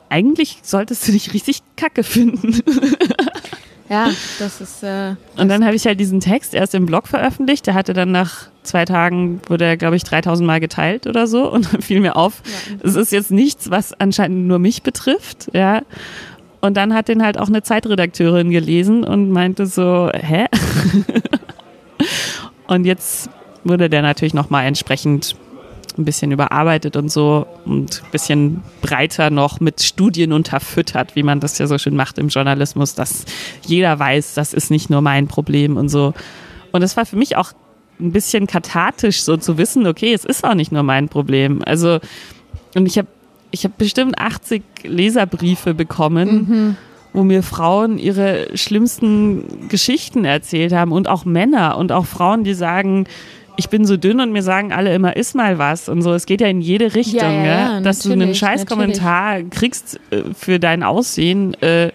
eigentlich solltest du dich richtig kacke finden. Ja, das ist. Äh, Und dann habe ich halt diesen Text erst im Blog veröffentlicht. Der hatte dann nach zwei Tagen, wurde er, glaube ich, 3000 Mal geteilt oder so. Und dann fiel mir auf, es ist jetzt nichts, was anscheinend nur mich betrifft. Ja. Und dann hat den halt auch eine Zeitredakteurin gelesen und meinte so, hä? und jetzt wurde der natürlich nochmal entsprechend ein bisschen überarbeitet und so und ein bisschen breiter noch mit Studien unterfüttert, wie man das ja so schön macht im Journalismus, dass jeder weiß, das ist nicht nur mein Problem und so. Und es war für mich auch ein bisschen kathartisch, so zu wissen, okay, es ist auch nicht nur mein Problem. Also, und ich habe ich hab bestimmt 80 Leserbriefe bekommen, wo mir Frauen ihre schlimmsten Geschichten erzählt haben und auch Männer und auch Frauen, die sagen, ich bin so dünn und mir sagen alle immer, iss mal was und so. Es geht ja in jede Richtung, Ja, ja, ja, ja, dass du einen natürlich, scheiß Kommentar kriegst äh, für dein Aussehen, äh,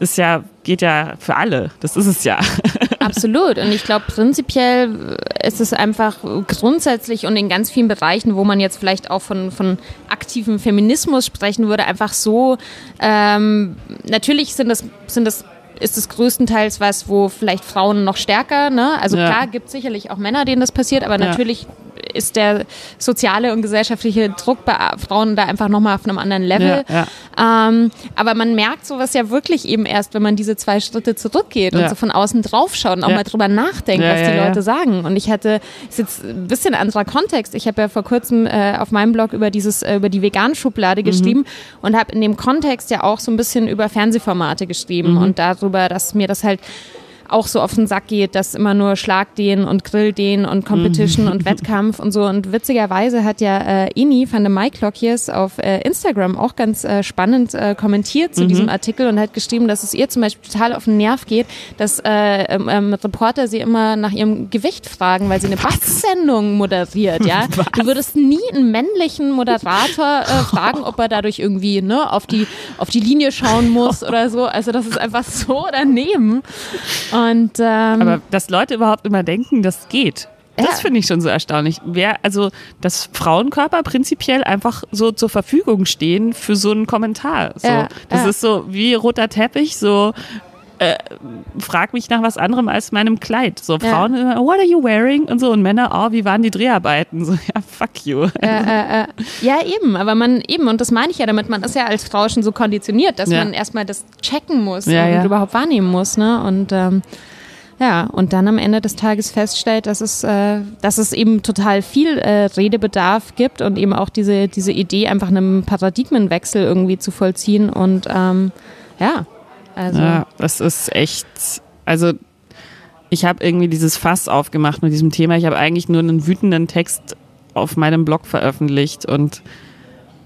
ist ja, geht ja für alle. Das ist es ja. Absolut. Und ich glaube, prinzipiell ist es einfach grundsätzlich und in ganz vielen Bereichen, wo man jetzt vielleicht auch von, von aktivem Feminismus sprechen würde, einfach so, ähm, natürlich sind das, sind das ist es größtenteils was, wo vielleicht Frauen noch stärker, ne? Also Ja. klar, gibt sicherlich auch Männer, denen das passiert, aber Ja. natürlich ist der soziale und gesellschaftliche Druck bei Frauen da einfach nochmal auf einem anderen Level. Ja, ja. Ähm, aber man merkt sowas ja wirklich eben erst, wenn man diese zwei Schritte zurückgeht und Ja. so von außen draufschaut und auch mal drüber nachdenkt, was die. Leute sagen. Und ich hatte, ist jetzt ein bisschen anderer Kontext. Ich habe ja vor kurzem äh, auf meinem Blog über dieses, äh, über die Vegan-Schublade Mhm. geschrieben und habe in dem Kontext ja auch so ein bisschen über Fernsehformate geschrieben Mhm. und darüber, dass mir das halt auch so auf den Sack geht, dass immer nur Schlagdehnen und Grilldehnen und Competition Mhm. und Wettkampf und so. Und witzigerweise hat ja äh, Ini van der Maiklockjes auf äh, Instagram auch ganz äh, spannend äh, kommentiert Mhm. zu diesem Artikel und hat geschrieben, dass es ihr zum Beispiel total auf den Nerv geht, dass äh, ähm, ähm, Reporter sie immer nach ihrem Gewicht fragen, weil sie eine Basssendung moderiert. Ja, du würdest nie einen männlichen Moderator äh, fragen, ob er dadurch irgendwie ne, auf die auf die Linie schauen muss oder so. Also das ist einfach so daneben. Und ähm, Aber dass Leute überhaupt immer denken, das geht. Das Ja. finde ich schon so erstaunlich. Wer, also, dass Frauenkörper prinzipiell einfach so zur Verfügung stehen für so einen Kommentar. So. Ja, das ja. ist so wie roter Teppich, so äh, frag mich nach was anderem als meinem Kleid. So. Frauen immer, what are you wearing? Und so und Männer, oh, wie waren die Dreharbeiten? So, ja, fuck you. äh, äh, ja, eben, aber man eben, und das meine ich ja damit, man ist ja als Frau schon so konditioniert, dass Ja. man erstmal das checken muss Ja, und ja. überhaupt wahrnehmen muss, ne? Und ähm, ja, und dann am Ende des Tages feststellt, dass es, äh, dass es eben total viel äh, Redebedarf gibt und eben auch diese, diese Idee, einfach einen Paradigmenwechsel irgendwie zu vollziehen. Und ähm, ja, also Ja, das ist echt, also ich habe irgendwie dieses Fass aufgemacht mit diesem Thema. Ich habe eigentlich nur einen wütenden Text auf meinem Blog veröffentlicht und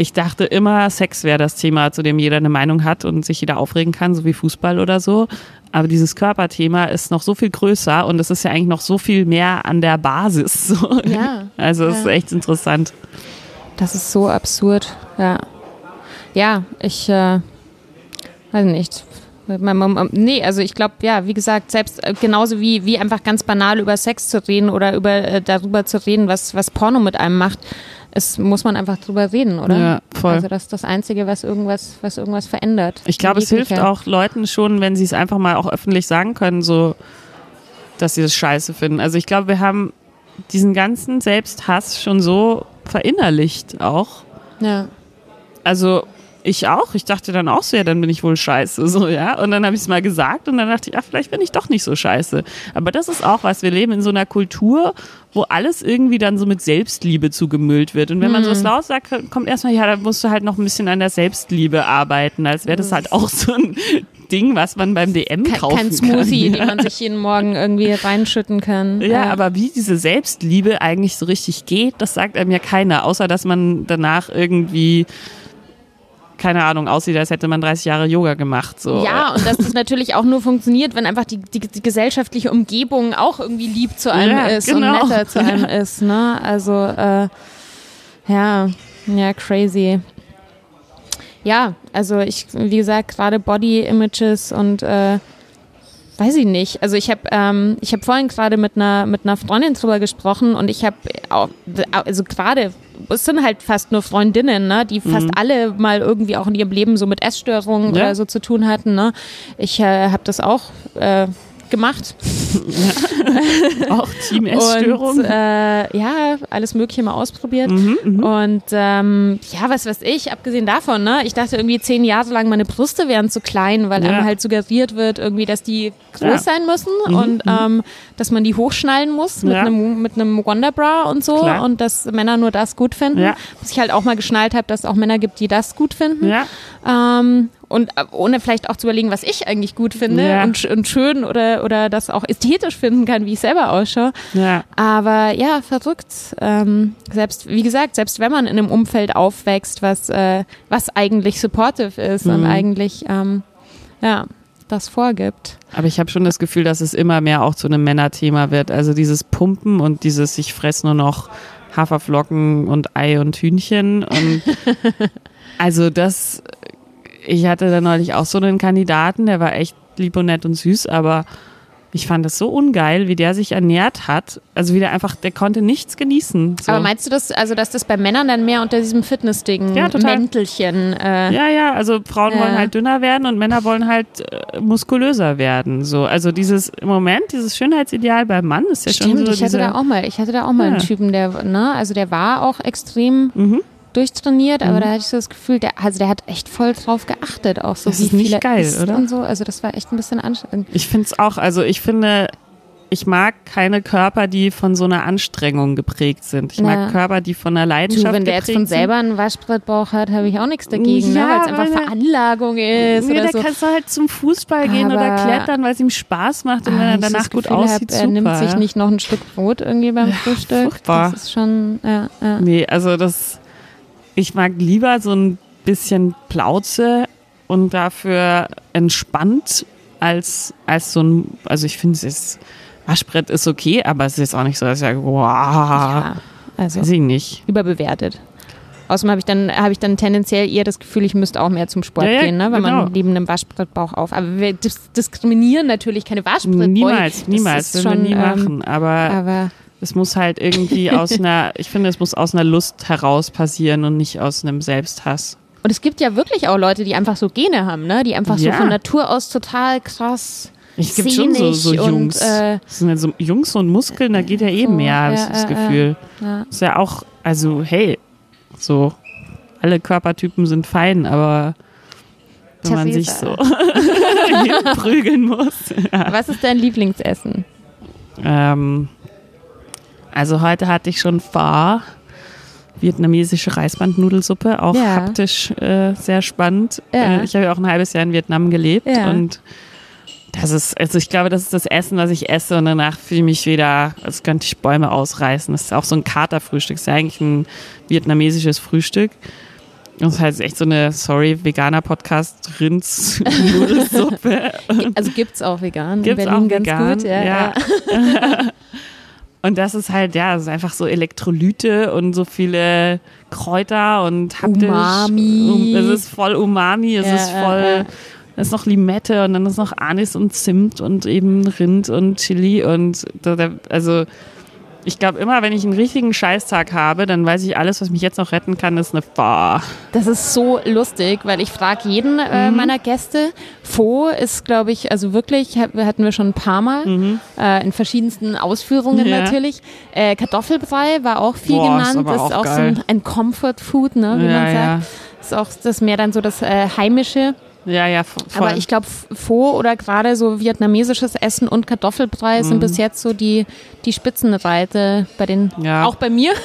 ich dachte immer, Sex wäre das Thema, zu dem jeder eine Meinung hat und sich jeder aufregen kann, so wie Fußball oder so. Aber dieses Körperthema ist noch so viel größer und es ist ja eigentlich noch so viel mehr an der Basis. So. Ja, Also es ist ja. echt interessant. Das ist so absurd, ja. Ja, ich äh, weiß nicht. Man- Nee, also ich glaube, ja, wie gesagt, selbst äh, genauso wie, wie einfach ganz banal über Sex zu reden oder über äh, darüber zu reden, was, was Porno mit einem macht, es muss man einfach drüber reden, oder? Ja, voll. Also das ist das Einzige, was irgendwas, was irgendwas verändert. Ich glaube, es hilft auch Leuten schon, wenn sie es einfach mal auch öffentlich sagen können, so, dass sie das scheiße finden. Also ich glaube, wir haben diesen ganzen Selbsthass schon so verinnerlicht auch. Ja. Also ich auch. Ich dachte dann auch so, ja, dann bin ich wohl scheiße, so, ja. Und dann habe ich es mal gesagt und dann dachte ich, ach, vielleicht bin ich doch nicht so scheiße. Aber das ist auch was. Wir leben in so einer Kultur, wo alles irgendwie dann so mit Selbstliebe zugemüllt wird. Und wenn man sowas laut sagt, kommt erstmal, ja, da musst du halt noch ein bisschen an der Selbstliebe arbeiten, als wäre das halt auch so ein Ding, was man beim DM Kein, kaufen kein Smoothie, kann. den man sich jeden Morgen irgendwie reinschütten kann. Ja, aber wie diese Selbstliebe eigentlich so richtig geht, das sagt einem ja keiner, außer dass man danach irgendwie, keine Ahnung, aussieht, als hätte man 30 Jahre Yoga gemacht. So. Ja, und dass das natürlich auch nur funktioniert, wenn einfach die, die, die gesellschaftliche Umgebung auch irgendwie lieb zu einem Ja, ist genau. und netter zu einem ist. Ne? Also, äh, ja, ja, crazy. Ja, also ich, wie gesagt, gerade Body Images und äh, weiß ich nicht. Also ich habe ähm, ich habe vorhin gerade mit einer mit einer Freundin drüber gesprochen und ich habe auch also gerade es sind halt fast nur Freundinnen, ne, die fast alle mal irgendwie auch in ihrem Leben so mit Essstörungen Ja. oder so zu tun hatten. Ne. Ich äh, habe das auch äh, gemacht Auch Team Essstörung. und äh, ja, alles Mögliche mal ausprobiert. Mhm, Und ähm, ja, was weiß ich, abgesehen davon, ne? Ich dachte irgendwie zehn Jahre lang, meine Brüste wären zu klein, weil Ja. einem halt suggeriert wird, irgendwie, dass die groß Ja. Mhm, sein müssen und ähm, dass man die hochschnallen muss mit einem mit einem Wonderbra und so Klar. und dass Männer nur das gut finden. Bis ich halt auch mal geschnallt habe, dass es auch Männer gibt, die das gut finden. ja. Ähm, und äh, ohne vielleicht auch zu überlegen, was ich eigentlich gut finde Ja. und, und schön oder, oder das auch ästhetisch finden kann, wie ich selber ausschaue. ja. Aber ja, verrückt. Ähm, selbst, wie gesagt, selbst wenn man in einem Umfeld aufwächst, was, äh, was eigentlich supportive ist und eigentlich, ähm, ja, das vorgibt. Aber ich habe schon das Gefühl, dass es immer mehr auch zu einem Männerthema wird. Also dieses Pumpen und dieses, ich fress nur noch Haferflocken und Ei und Hühnchen. Und also das, ich hatte da neulich auch so einen Kandidaten, der war echt lieb und nett und süß, aber Ich fand das so ungeil, wie der sich ernährt hat. Also wie der einfach, der konnte nichts genießen. So. Aber meinst du das, also dass das bei Männern dann mehr unter diesem Fitnessding Ja, total. Mäntelchen äh, Ja, ja, also Frauen Ja. wollen halt dünner werden und Männer wollen halt äh, muskulöser werden. So, also dieses im Moment, dieses Schönheitsideal beim Mann ist ja schon Stimmt, so ich hatte da auch mal, ich hatte da auch mal einen Ja. Typen, der, ne, also der war auch extrem Mhm. Durchtrainiert, aber da hatte ich so das Gefühl, der, also der hat echt voll drauf geachtet, auch so Das wie ist nicht er geil, isst oder? und so. Also das war echt ein bisschen anstrengend. Ich finde es auch, also ich finde, ich mag keine Körper, die von so einer Anstrengung geprägt sind. Ich Ja. mag Körper, die von einer Du, Leidenschaft wenn der jetzt geprägt von selber einen Waschbrettbauch hat, habe ich auch nichts dagegen, ne? Ja, weil es einfach der- Veranlagung ist sind. Nee, oder da so. kannst du halt zum Fußball gehen oder Aber- klettern, weil es ihm Spaß macht und wenn Ah, er ich danach das gut Gefühl aussieht, hab, super. Er nimmt sich nicht noch ein Stück Brot irgendwie beim Frühstück. furchtbar. Das ist schon, ja, ja. Nee, also das, ich mag lieber so ein bisschen Plauze und dafür entspannt als, als so ein, also ich finde es Waschbrett ist okay, aber es ist jetzt auch nicht so, dass ich sage, wow, ja also weiß ich nicht. überbewertet. Außerdem habe ich dann habe ich dann tendenziell eher das Gefühl, ich müsste auch mehr zum Sport Ja, ja, gehen, ne? wenn genau. man neben einem Waschbrettbauch auf. Aber wir dis diskriminieren natürlich keine Waschbrettbäuche. Niemals, Das niemals, würden wir schon, nie ähm, machen, aber Aber es muss halt irgendwie aus einer, ich finde, es muss aus einer Lust heraus passieren und nicht aus einem Selbsthass. und es gibt ja wirklich auch Leute, die einfach so Gene haben, ne? Die einfach Ja. so von Natur aus total krass. Es gibt schon so, so Sehnig und, Jungs. äh, das sind ja so Jungs und Muskeln, da geht ja eh so, mehr, ja, das ja, ja. Gefühl. Ja. Ist ja auch, also hey, so alle Körpertypen sind fein, aber wenn man sich so prügeln muss. Was ist dein Lieblingsessen? Ähm, also heute hatte ich schon Pho, vietnamesische Reisbandnudelsuppe, auch Ja. haptisch äh, sehr spannend. Ja. Äh, ich habe ja auch ein halbes Jahr in Vietnam gelebt Ja. und das ist, also ich glaube, das ist das Essen, was ich esse und danach fühle ich mich wieder, als könnte ich Bäume ausreißen. Das ist auch so ein Katerfrühstück, das ist ja eigentlich ein vietnamesisches Frühstück. Das ist halt echt so eine, sorry, veganer Podcast, Rinds-Nudelsuppe. Also gibt's auch vegan Gibt's in Berlin auch ganz vegan, gut. Ja, ja. Und das ist halt, ja, es ist einfach so Elektrolyte und so viele Kräuter und haptisch. Umami. Um, es ist voll Umami, es Ja, ist voll, es ist noch Limette und dann ist noch Anis und Zimt und eben Rind und Chili und also ich glaube immer, wenn ich einen richtigen Scheißtag habe, dann weiß ich, alles, was mich jetzt noch retten kann, ist eine Pho. Das ist so lustig, weil ich frage jeden Mhm. äh, meiner Gäste. Pho ist, glaube ich, also wirklich, hat- hatten wir schon ein paar Mal, äh, in verschiedensten Ausführungen Mhm. Ja. natürlich. Äh, Kartoffelbrei war auch viel Boah, ist genannt. ist auch auch so ein, ein Comfort Food, ne, wie Ja, man ja. sagt. Ist auch das mehr dann so das äh, Heimische. Ja, ja, vo- voll. Aber ich glaube, Pho oder gerade so vietnamesisches Essen und Kartoffelbrei Mhm. sind bis jetzt so die, die Spitzenreiter bei den, Ja. auch bei mir.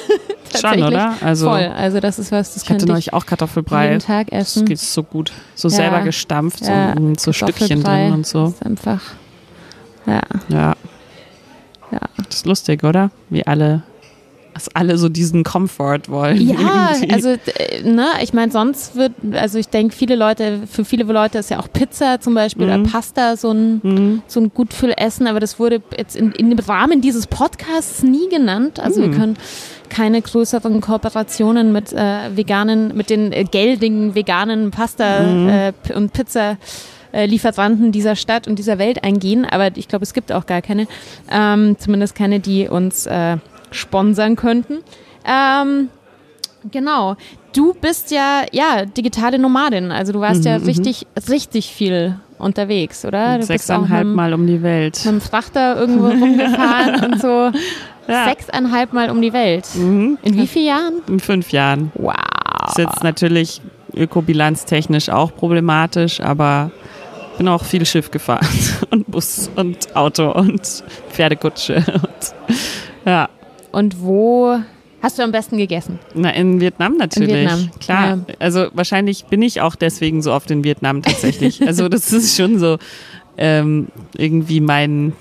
Schon, tatsächlich. oder? Also, Voll. Also das ist was, das ich hatte könnte ich neulich auch Kartoffelbrei. jeden Tag Das essen. geht so gut. So Ja. selber gestampft, so so Stückchen drin und so. Ist einfach, ja, Ja. ja. Das ist lustig, oder? Wie alle, dass alle so diesen Komfort wollen. Ja, irgendwie. also äh, ne, ich meine, sonst wird, also ich denke, viele Leute, für viele Leute ist ja auch Pizza zum Beispiel oder Pasta so ein, Mhm. so ein gut Essen, aber das wurde jetzt in, in dem Rahmen dieses Podcasts nie genannt. Also Mhm. wir können keine größeren Kooperationen mit äh, veganen, mit den äh, geldigen veganen Pasta Mhm. äh, und Pizza äh, Lieferanten dieser Stadt und dieser Welt eingehen, aber ich glaube, es gibt auch gar keine, ähm, zumindest keine, die uns äh, sponsern könnten. Ähm, genau. Du bist ja, ja, digitale Nomadin. Also du warst Mhm, ja richtig, richtig viel unterwegs, oder? Du Sechseinhalb Mal um die Welt. mit dem Frachter irgendwo rumgefahren und so. Ja. Sechseinhalb Mal um die Welt. Mhm. In wie vielen Jahren? In fünf Jahren. Wow. Ist jetzt natürlich ökobilanztechnisch auch problematisch, aber bin auch viel Schiff gefahren und Bus und Auto und Pferdekutsche. Und, ja, Und wo hast du am besten gegessen? na, in Vietnam natürlich. Vietnam, Klar. ja. Also wahrscheinlich bin ich auch deswegen so oft in Vietnam tatsächlich. also das ist schon so ähm, irgendwie mein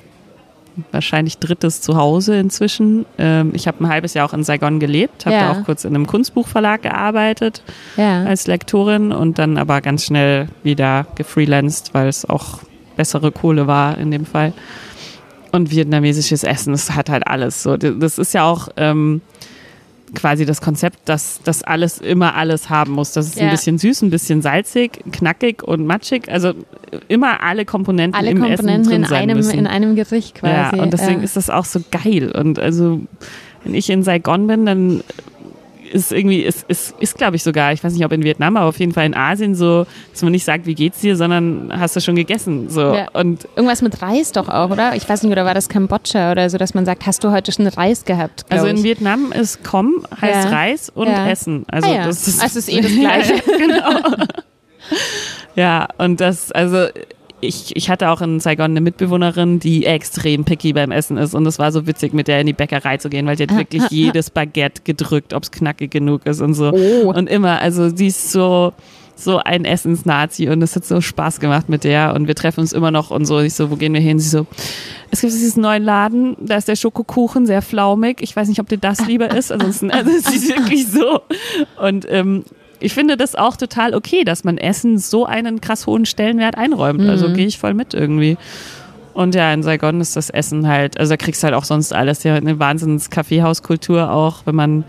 wahrscheinlich drittes Zuhause inzwischen. Ähm, ich habe ein halbes Jahr auch in Saigon gelebt, habe Ja. da auch kurz in einem Kunstbuchverlag gearbeitet Ja. als Lektorin und dann aber ganz schnell wieder gefreelanced, weil es auch bessere Kohle war in dem Fall. Und vietnamesisches Essen, das hat halt alles so. Das ist ja auch, ähm, quasi das Konzept, dass das alles immer alles haben muss. Das ist Ja. ein bisschen süß, ein bisschen salzig, knackig und matschig. Also immer alle Komponenten Alle im Komponenten Essen drin in sein einem, müssen. in einem Gericht quasi. Ja, und deswegen ja. ist das auch so geil. Und also, wenn ich in Saigon bin, dann ist irgendwie, ist, ist, ist glaube ich sogar, ich weiß nicht, ob in Vietnam, aber auf jeden Fall in Asien so, dass man nicht sagt, wie geht's dir, sondern hast du schon gegessen. So. Ja. Und Irgendwas mit Reis doch auch, oder? Ich weiß nicht, oder war das Kambodscha oder so, dass man sagt, hast du heute schon Reis gehabt? also in ich. Vietnam ist Kom heißt Ja. Reis und Ja. Essen. Also Ah das ist, Also ist eh das Gleiche. genau. ja, und das, also ich, ich hatte auch in Saigon eine Mitbewohnerin, die extrem picky beim Essen ist. Und es war so witzig, mit der in die Bäckerei zu gehen, weil die hat wirklich jedes Baguette gedrückt, ob es knackig genug ist und so. Oh. Und immer, also sie ist so, so ein Essensnazi und es hat so Spaß gemacht mit der und wir treffen uns immer noch und so. Ich so, wo gehen wir hin? Sie so, es gibt diesen neuen Laden, da ist der Schokokuchen sehr flaumig. Ich weiß nicht, ob dir das lieber ist. Ansonsten, also sie ist wirklich so. Und ähm, ich finde das auch total okay, dass man Essen so einen krass hohen Stellenwert einräumt. Also gehe ich voll mit irgendwie. Und ja, in Saigon ist das Essen halt, also da kriegst du halt auch sonst alles. Ja, eine wahnsinns Kaffeehauskultur auch, wenn man,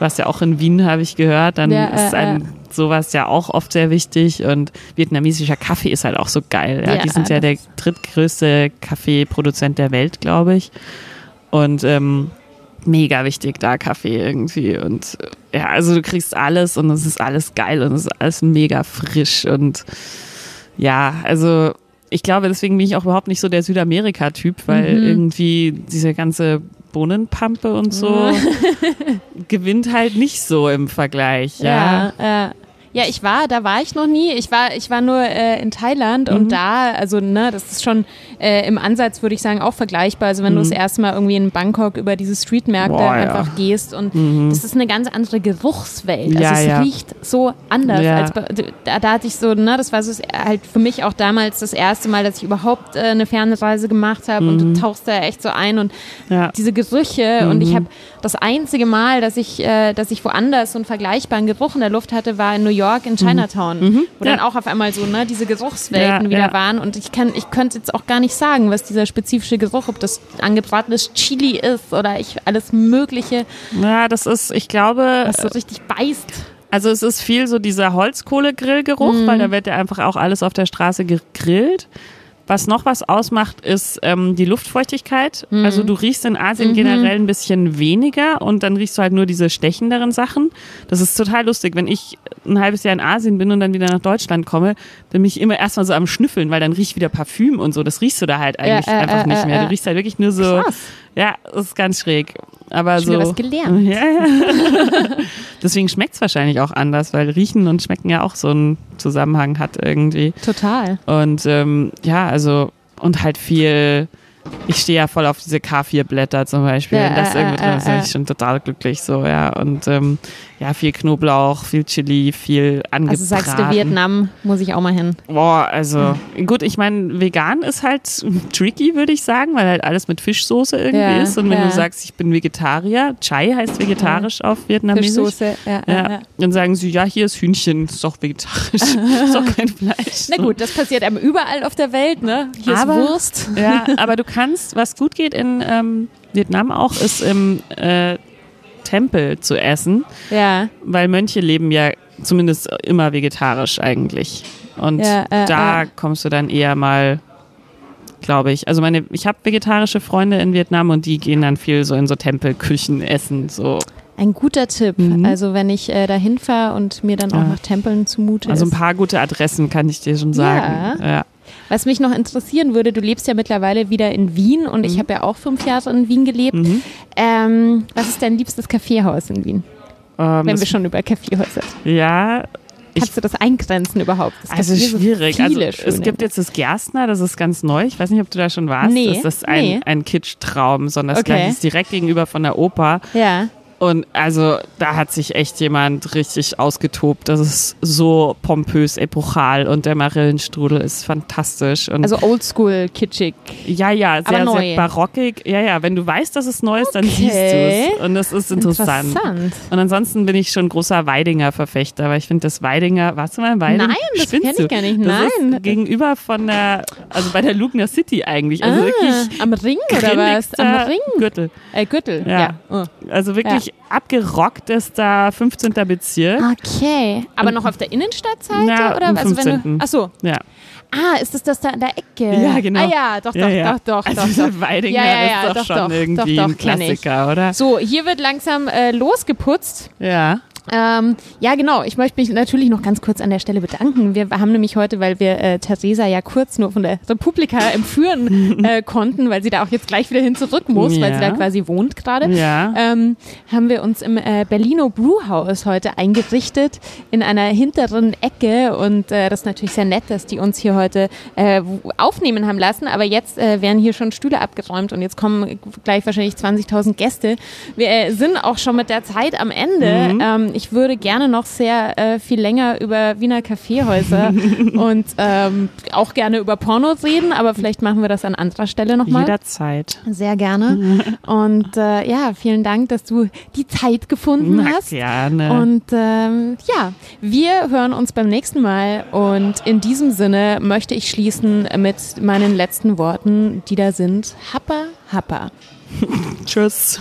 warst ja auch in Wien, habe ich gehört, dann Ja, ist äh, einem sowas ja auch oft sehr wichtig. Und vietnamesischer Kaffee ist halt auch so geil. Ja, Ja, die sind ja der drittgrößte Kaffeeproduzent der Welt, glaube ich. Und ähm, mega wichtig da Kaffee irgendwie. Und ja, also du kriegst alles und es ist alles geil und es ist alles mega frisch. Und ja, also ich glaube, deswegen bin ich auch überhaupt nicht so der Südamerika-Typ, weil Mhm. irgendwie diese ganze Bohnenpampe und so gewinnt halt nicht so im Vergleich. Ja. Ja, ja. Ja, ich war, da war ich noch nie. Ich war, ich war nur äh, in Thailand Mhm. und da, also ne, das ist schon äh, im Ansatz, würde ich sagen, auch vergleichbar. Also wenn du das erste Mal irgendwie in Bangkok über diese Streetmärkte Mhm. Boah, ja. Mhm. einfach gehst und das ist eine ganz andere Geruchswelt. Also Ja, es ja. riecht so anders. Ja. Als da, da hatte ich so, ne, das war so halt für mich auch damals das erste Mal, dass ich überhaupt äh, eine Fernreise gemacht habe und du tauchst da echt so ein und Mhm. Ja. diese Gerüche und ich habe das einzige Mal, dass ich, äh, dass ich woanders so einen vergleichbaren Geruch in der Luft hatte, war in New York in Chinatown, wo dann Ja. auch auf einmal so ne, diese Geruchswelten Ja, wieder ja. waren und ich kann, ich könnte jetzt auch gar nicht sagen, was dieser spezifische Geruch, ob das angebratenes Chili ist oder ich alles Mögliche, ja, das ist, ich glaube, was so richtig beißt. Also es ist viel so dieser Holzkohlegrillgeruch, Mhm. weil da wird ja einfach auch alles auf der Straße gegrillt. Was noch was ausmacht, ist ähm, die Luftfeuchtigkeit. Mhm. Also du riechst in Asien generell ein bisschen weniger und dann riechst du halt nur diese stechenderen Sachen. Das ist total lustig. Wenn ich ein halbes Jahr in Asien bin und dann wieder nach Deutschland komme, dann bin ich immer erstmal so am Schnüffeln, weil dann riecht wieder Parfüm und so. Das riechst du da halt eigentlich äh, einfach äh, nicht äh, mehr. äh. Du riechst halt wirklich nur so. Krass. Ja, das ist ganz schräg. Aber Schon so. was gelernt. Ja, ja. Deswegen schmeckt es wahrscheinlich auch anders, weil Riechen und Schmecken ja auch so einen Zusammenhang hat irgendwie. Total. Und ähm, ja, also, und halt viel. Ich stehe ja voll auf diese K4-Blätter zum Beispiel. Ja, Wenn das äh, irgendwie äh, drin ist, bin äh. ich schon total glücklich so, ja. Und ähm, ja, viel Knoblauch, viel Chili, viel angebraten. Also sagst du Vietnam, muss ich auch mal hin. Boah, also gut, ich meine, vegan ist halt tricky, würde ich sagen, weil halt alles mit Fischsoße irgendwie Ja, ist. Und wenn ja. du sagst, ich bin Vegetarier, Chai heißt vegetarisch auf Vietnamesisch. Fischsoße. Ja, dann sagen sie, ja, hier ist Hühnchen, ist doch vegetarisch, ist doch kein Fleisch. Na gut, das passiert einem überall auf der Welt, ne? Hier Aber- ist Wurst. Ja, aber du kannst, was gut geht in ähm, Vietnam auch, ist im äh, Tempel zu essen, Ja. weil Mönche leben ja zumindest immer vegetarisch eigentlich. Und Ja, äh, da äh. kommst du dann eher mal, glaube ich. Also meine, ich habe vegetarische Freunde in Vietnam und die gehen dann viel so in so Tempelküchen essen. So. Ein guter Tipp. Mhm. Also wenn ich äh, dahin fahre und mir dann auch Ja. nach Tempeln zumute Also ein paar gute Adressen kann ich dir schon sagen. Ja. Was mich noch interessieren würde, du lebst ja mittlerweile wieder in Wien und Mhm. ich habe ja auch fünf Jahre in Wien gelebt. Ähm, was ist dein liebstes Kaffeehaus in Wien? Ähm, Wenn das, wir schon über Kaffeehäuser ja, Ich- Kannst du das eingrenzen überhaupt? Es gibt also hier so schwierig. Also es gibt jetzt das Gerstner, das ist ganz neu. Ich weiß nicht, ob du da schon warst. Nee, das ist ein, nee. ein Kitsch-Traum, sondern das Okay. ist direkt gegenüber von der Oper. Ja. Und also da hat sich echt jemand richtig ausgetobt. Das ist so pompös, epochal und der Marillenstrudel ist fantastisch. Und Also oldschool, kitschig. ja, ja, sehr, sehr barockig. Ja, ja, wenn du weißt, dass es neu ist, dann Okay. siehst du es. Und das ist interessant. Interessant. Und ansonsten bin ich schon großer Weidinger-Verfechter, weil ich finde, das Weidinger, warst du mal in Weiding? Nein, das Spinnst kenn ich gar nicht. Das Nein. Gegenüber von der, also bei der Lugner City eigentlich. Also ah, wirklich am Ring oder was? Am Ring? Gürtel. Äh, Gürtel. Ja. Ja. Oh. Also wirklich richtig abgerocktester 15. Bezirk. Okay. Aber noch auf der Innenstadtseite? Ja, oder? Also wenn 15.. du, ach so. Ja. Ah, ist das das da an der Ecke? Ja, genau. Ah ja, doch, doch, ja, ja. doch, doch, also doch, doch. Weidinger Ja, ja, ja, ist doch, doch, schon doch, irgendwie doch, ein. Klassiker, oder? So, hier wird langsam äh, losgeputzt. Ja. Ähm, ja, genau. Ich möchte mich natürlich noch ganz kurz an der Stelle bedanken. Wir haben nämlich heute, weil wir äh, Theresa ja kurz nur von der Republika entführen äh, konnten, weil sie da auch jetzt gleich wieder hin zurück muss, weil sie Ja. da quasi wohnt gerade, Ja. ähm, haben wir uns im äh, Berlino Brewhouse heute eingerichtet in einer hinteren Ecke und äh, das ist natürlich sehr nett, dass die uns hier heute äh, aufnehmen haben lassen, aber jetzt äh, werden hier schon Stühle abgeräumt und jetzt kommen gleich wahrscheinlich 20.000 Gäste. Wir äh, sind auch schon mit der Zeit am Ende. Ähm, ich würde gerne noch sehr äh, viel länger über Wiener Kaffeehäuser und ähm, auch gerne über Pornos reden, aber vielleicht machen wir das an anderer Stelle nochmal. Jederzeit. Sehr gerne. Und äh, ja, vielen Dank, dass du die Zeit gefunden Na, hast. gerne. Und ähm, ja, wir hören uns beim nächsten Mal. Und in diesem Sinne möchte ich schließen mit meinen letzten Worten, die da sind. Happa, happa. Tschüss.